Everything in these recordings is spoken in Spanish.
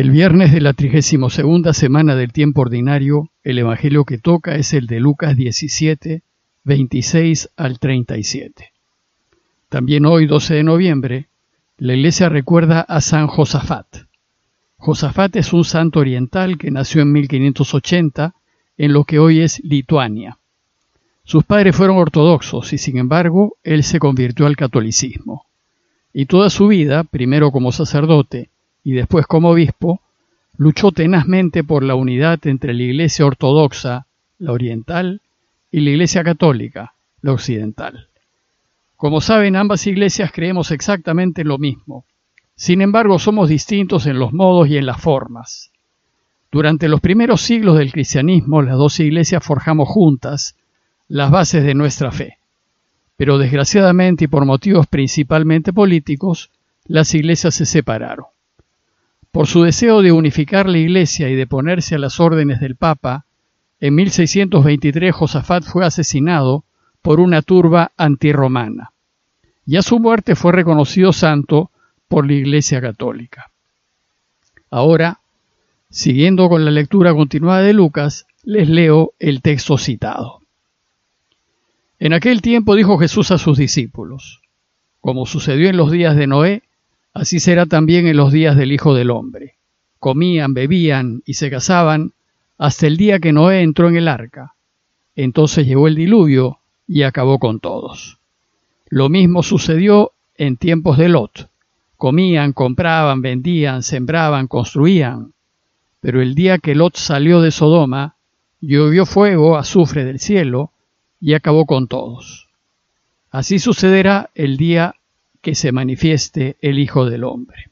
El viernes de la 32 semana del tiempo ordinario, el Evangelio que toca es el de Lucas 17, 26 al 37. También hoy, 12 de noviembre, la iglesia recuerda a San Josafat. Josafat es un santo oriental que nació en 1580 en lo que hoy es Lituania. Sus padres fueron ortodoxos y sin embargo él se convirtió al catolicismo. Y toda su vida, primero como sacerdote y después como obispo, luchó tenazmente por la unidad entre la Iglesia ortodoxa, la oriental, y la Iglesia católica, la occidental. Como saben, ambas iglesias creemos exactamente lo mismo. Sin embargo, somos distintos en los modos y en las formas. Durante los primeros siglos del cristianismo, las dos iglesias forjamos juntas las bases de nuestra fe. Pero desgraciadamente y por motivos principalmente políticos, las iglesias se separaron. Por su deseo de unificar la Iglesia y de ponerse a las órdenes del Papa, en 1623 Josafat fue asesinado por una turba antirromana, y a su muerte fue reconocido santo por la Iglesia Católica. Ahora, siguiendo con la lectura continuada de Lucas, les leo el texto citado. En aquel tiempo dijo Jesús a sus discípulos, como sucedió en los días de Noé, Así será también en los días del Hijo del Hombre. Comían, bebían y se casaban hasta el día que Noé entró en el arca. Entonces llegó el diluvio y acabó con todos. Lo mismo sucedió en tiempos de Lot. Comían, compraban, vendían, sembraban, construían. Pero el día que Lot salió de Sodoma, llovió fuego, azufre del cielo, y acabó con todos. Así sucederá el día que se manifieste el Hijo del Hombre.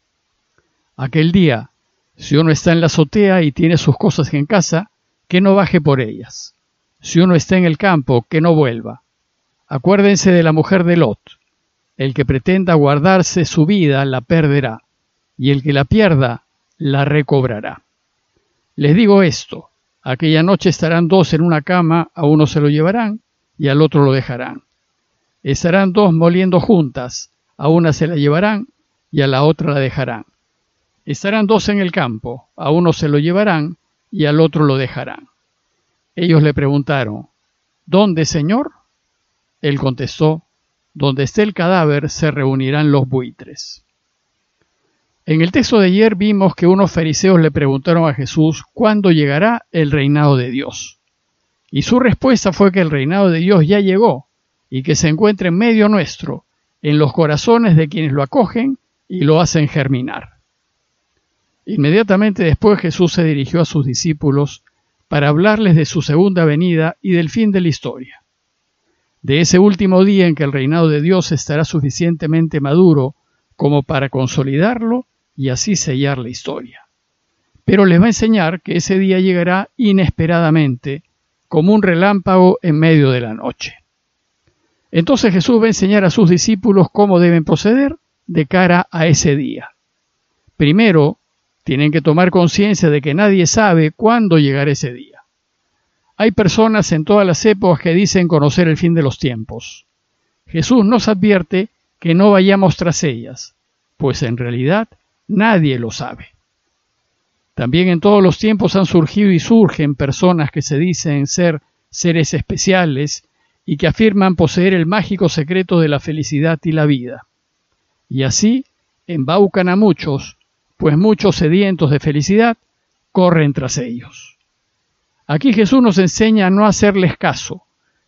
Aquel día, si uno está en la azotea y tiene sus cosas en casa, que no baje por ellas. Si uno está en el campo, que no vuelva. Acuérdense de la mujer de Lot. El que pretenda guardarse su vida la perderá, y el que la pierda la recobrará. Les digo esto, aquella noche estarán dos en una cama, a uno se lo llevarán y al otro lo dejarán. Estarán dos moliendo juntas, a una se la llevarán y a la otra la dejarán. Estarán dos en el campo, a uno se lo llevarán y al otro lo dejarán. Ellos le preguntaron, ¿Dónde, Señor? Él contestó, Donde esté el cadáver se reunirán los buitres. En el texto de ayer vimos que unos fariseos le preguntaron a Jesús cuándo llegará el reinado de Dios. Y su respuesta fue que el reinado de Dios ya llegó y que se encuentra en medio nuestro, en los corazones de quienes lo acogen y lo hacen germinar. Inmediatamente después Jesús se dirigió a sus discípulos para hablarles de su segunda venida y del fin de la historia. De ese último día en que el reinado de Dios estará suficientemente maduro como para consolidarlo y así sellar la historia. Pero les va a enseñar que ese día llegará inesperadamente, como un relámpago en medio de la noche. Entonces Jesús va a enseñar a sus discípulos cómo deben proceder de cara a ese día. Primero, tienen que tomar conciencia de que nadie sabe cuándo llegará ese día. Hay personas en todas las épocas que dicen conocer el fin de los tiempos. Jesús nos advierte que no vayamos tras ellas, pues en realidad nadie lo sabe. También en todos los tiempos han surgido y surgen personas que se dicen ser seres especiales y que afirman poseer el mágico secreto de la felicidad y la vida. Y así embaucan a muchos, pues muchos sedientos de felicidad corren tras ellos. Aquí Jesús nos enseña a no hacerles caso,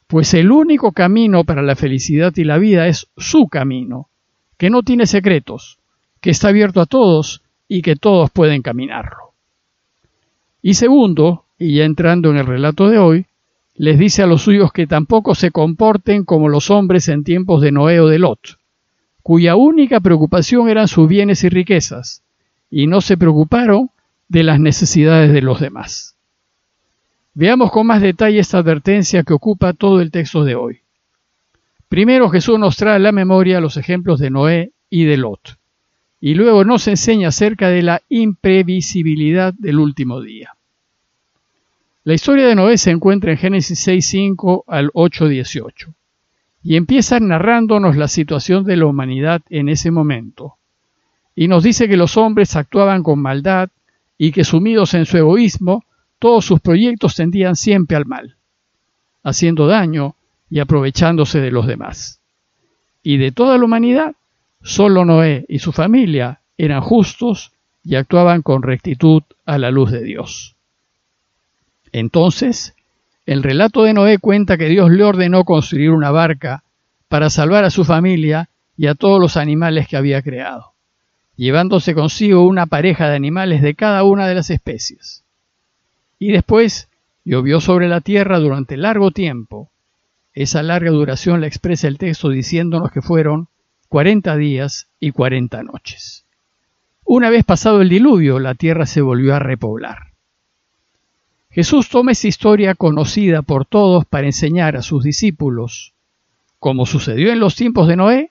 pues el único camino para la felicidad y la vida es su camino, que no tiene secretos, que está abierto a todos y que todos pueden caminarlo. Y segundo, y ya entrando en el relato de hoy, les dice a los suyos que tampoco se comporten como los hombres en tiempos de Noé o de Lot, cuya única preocupación eran sus bienes y riquezas, y no se preocuparon de las necesidades de los demás. Veamos con más detalle esta advertencia que ocupa todo el texto de hoy. Primero Jesús nos trae a la memoria los ejemplos de Noé y de Lot, y luego nos enseña acerca de la imprevisibilidad del último día. La historia de Noé se encuentra en Génesis 6.5 al 8.18 y empieza narrándonos la situación de la humanidad en ese momento. Y nos dice que los hombres actuaban con maldad y que sumidos en su egoísmo, todos sus proyectos tendían siempre al mal, haciendo daño y aprovechándose de los demás. Y de toda la humanidad, solo Noé y su familia eran justos y actuaban con rectitud a la luz de Dios. Entonces, el relato de Noé cuenta que Dios le ordenó construir una barca para salvar a su familia y a todos los animales que había creado, llevándose consigo una pareja de animales de cada una de las especies. Y después llovió sobre la tierra durante largo tiempo. Esa larga duración la expresa el texto diciéndonos que fueron cuarenta días y cuarenta noches. Una vez pasado el diluvio, la tierra se volvió a repoblar. Jesús toma esa historia conocida por todos para enseñar a sus discípulos, como sucedió en los tiempos de Noé,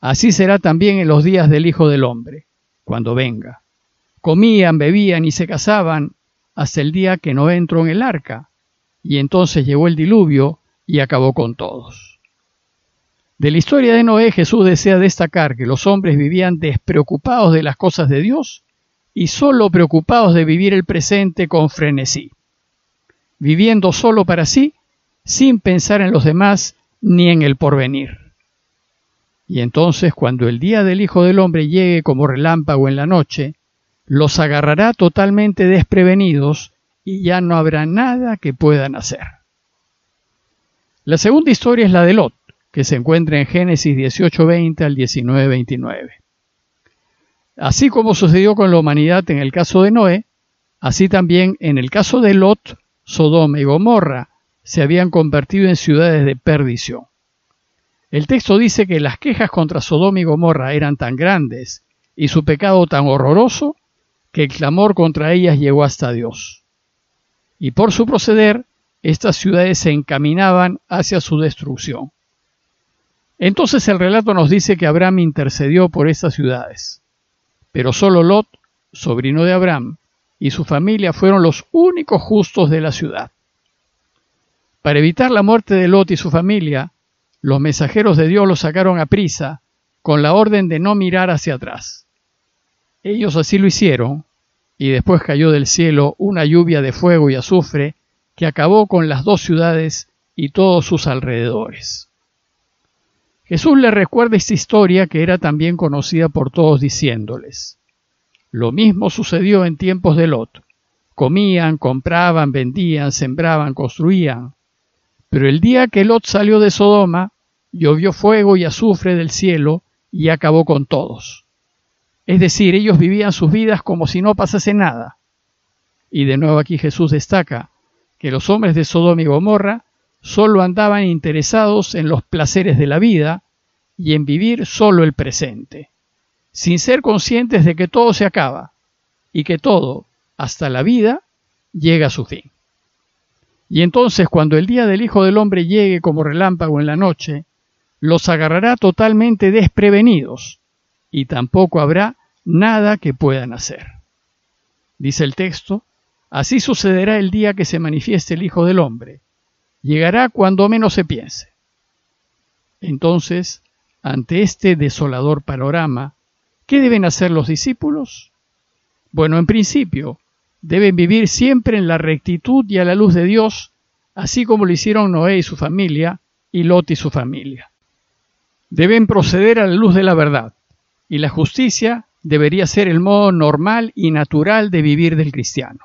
así será también en los días del Hijo del Hombre, cuando venga. Comían, bebían y se casaban hasta el día que Noé entró en el arca, y entonces llegó el diluvio y acabó con todos. De la historia de Noé, Jesús desea destacar que los hombres vivían despreocupados de las cosas de Dios y solo preocupados de vivir el presente con frenesí, viviendo solo para sí, sin pensar en los demás ni en el porvenir. Y entonces, cuando el día del Hijo del Hombre llegue como relámpago en la noche, los agarrará totalmente desprevenidos y ya no habrá nada que puedan hacer. La segunda historia es la de Lot que se encuentra en Génesis 18:20 al 19:29. Así como sucedió con la humanidad en el caso de Noé, así también en el caso de Lot, Sodoma y Gomorra se habían convertido en ciudades de perdición. El texto dice que las quejas contra Sodoma y Gomorra eran tan grandes y su pecado tan horroroso que el clamor contra ellas llegó hasta Dios. Y por su proceder, estas ciudades se encaminaban hacia su destrucción. Entonces el relato nos dice que Abraham intercedió por estas ciudades, pero solo Lot, sobrino de Abraham, y su familia fueron los únicos justos de la ciudad. Para evitar la muerte de Lot y su familia, los mensajeros de Dios los sacaron a prisa con la orden de no mirar hacia atrás. Ellos así lo hicieron, y después cayó del cielo una lluvia de fuego y azufre que acabó con las dos ciudades y todos sus alrededores. Jesús le recuerda esta historia que era también conocida por todos diciéndoles, lo mismo sucedió en tiempos de Lot. Comían, compraban, vendían, sembraban, construían. Pero el día que Lot salió de Sodoma, llovió fuego y azufre del cielo y acabó con todos. Es decir, ellos vivían sus vidas como si no pasase nada. Y de nuevo aquí Jesús destaca que los hombres de Sodoma y Gomorra solo andaban interesados en los placeres de la vida y en vivir solo el presente, sin ser conscientes de que todo se acaba y que todo, hasta la vida, llega a su fin. Y entonces cuando el día del Hijo del Hombre llegue como relámpago en la noche, los agarrará totalmente desprevenidos y tampoco habrá nada que puedan hacer. Dice el texto, así sucederá el día que se manifieste el Hijo del Hombre llegará cuando menos se piense. Entonces, ante este desolador panorama, ¿qué deben hacer los discípulos? Bueno, en principio, deben vivir siempre en la rectitud y a la luz de Dios, así como lo hicieron Noé y su familia y Lot y su familia. Deben proceder a la luz de la verdad, y la justicia debería ser el modo normal y natural de vivir del cristiano,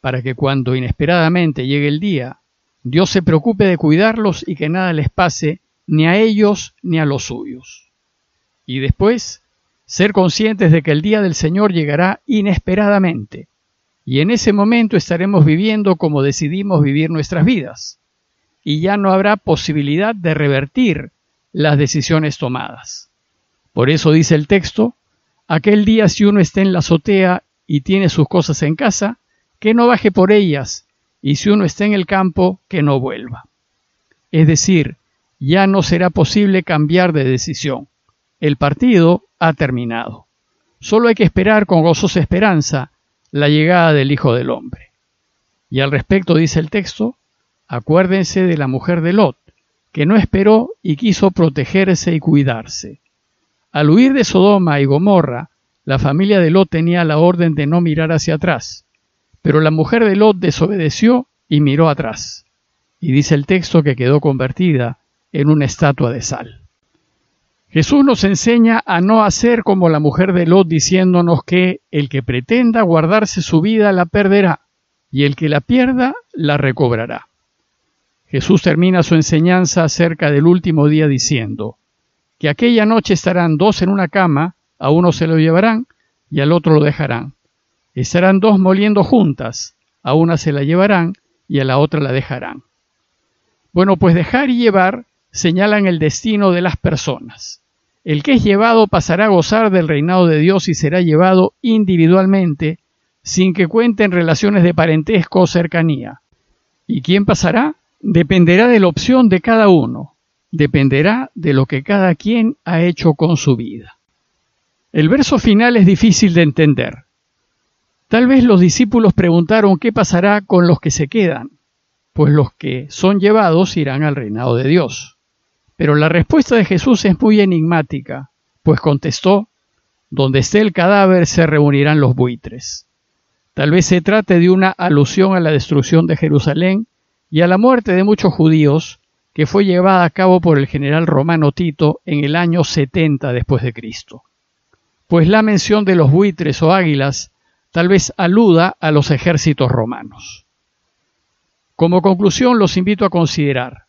para que cuando inesperadamente llegue el día Dios se preocupe de cuidarlos y que nada les pase ni a ellos ni a los suyos. Y después, ser conscientes de que el día del Señor llegará inesperadamente, y en ese momento estaremos viviendo como decidimos vivir nuestras vidas, y ya no habrá posibilidad de revertir las decisiones tomadas. Por eso dice el texto, aquel día si uno está en la azotea y tiene sus cosas en casa, que no baje por ellas y si uno está en el campo, que no vuelva. Es decir, ya no será posible cambiar de decisión. El partido ha terminado. Solo hay que esperar con gozosa esperanza la llegada del Hijo del Hombre. Y al respecto dice el texto, acuérdense de la mujer de Lot, que no esperó y quiso protegerse y cuidarse. Al huir de Sodoma y Gomorra, la familia de Lot tenía la orden de no mirar hacia atrás, pero la mujer de Lot desobedeció y miró atrás. Y dice el texto que quedó convertida en una estatua de sal. Jesús nos enseña a no hacer como la mujer de Lot diciéndonos que el que pretenda guardarse su vida la perderá y el que la pierda la recobrará. Jesús termina su enseñanza acerca del último día diciendo que aquella noche estarán dos en una cama, a uno se lo llevarán y al otro lo dejarán. Estarán dos moliendo juntas, a una se la llevarán y a la otra la dejarán. Bueno, pues dejar y llevar señalan el destino de las personas. El que es llevado pasará a gozar del reinado de Dios y será llevado individualmente, sin que cuenten relaciones de parentesco o cercanía. ¿Y quién pasará? Dependerá de la opción de cada uno, dependerá de lo que cada quien ha hecho con su vida. El verso final es difícil de entender. Tal vez los discípulos preguntaron qué pasará con los que se quedan, pues los que son llevados irán al reinado de Dios. Pero la respuesta de Jesús es muy enigmática, pues contestó, donde esté el cadáver se reunirán los buitres. Tal vez se trate de una alusión a la destrucción de Jerusalén y a la muerte de muchos judíos que fue llevada a cabo por el general romano Tito en el año 70 después de Cristo. Pues la mención de los buitres o águilas tal vez aluda a los ejércitos romanos. Como conclusión los invito a considerar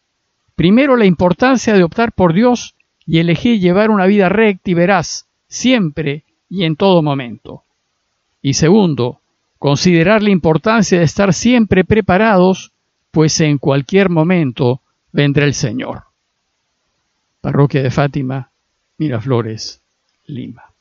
Primero, la importancia de optar por Dios y elegir llevar una vida recta y veraz, siempre y en todo momento. Y segundo, considerar la importancia de estar siempre preparados, pues en cualquier momento vendrá el Señor. Parroquia de Fátima, Miraflores, Lima.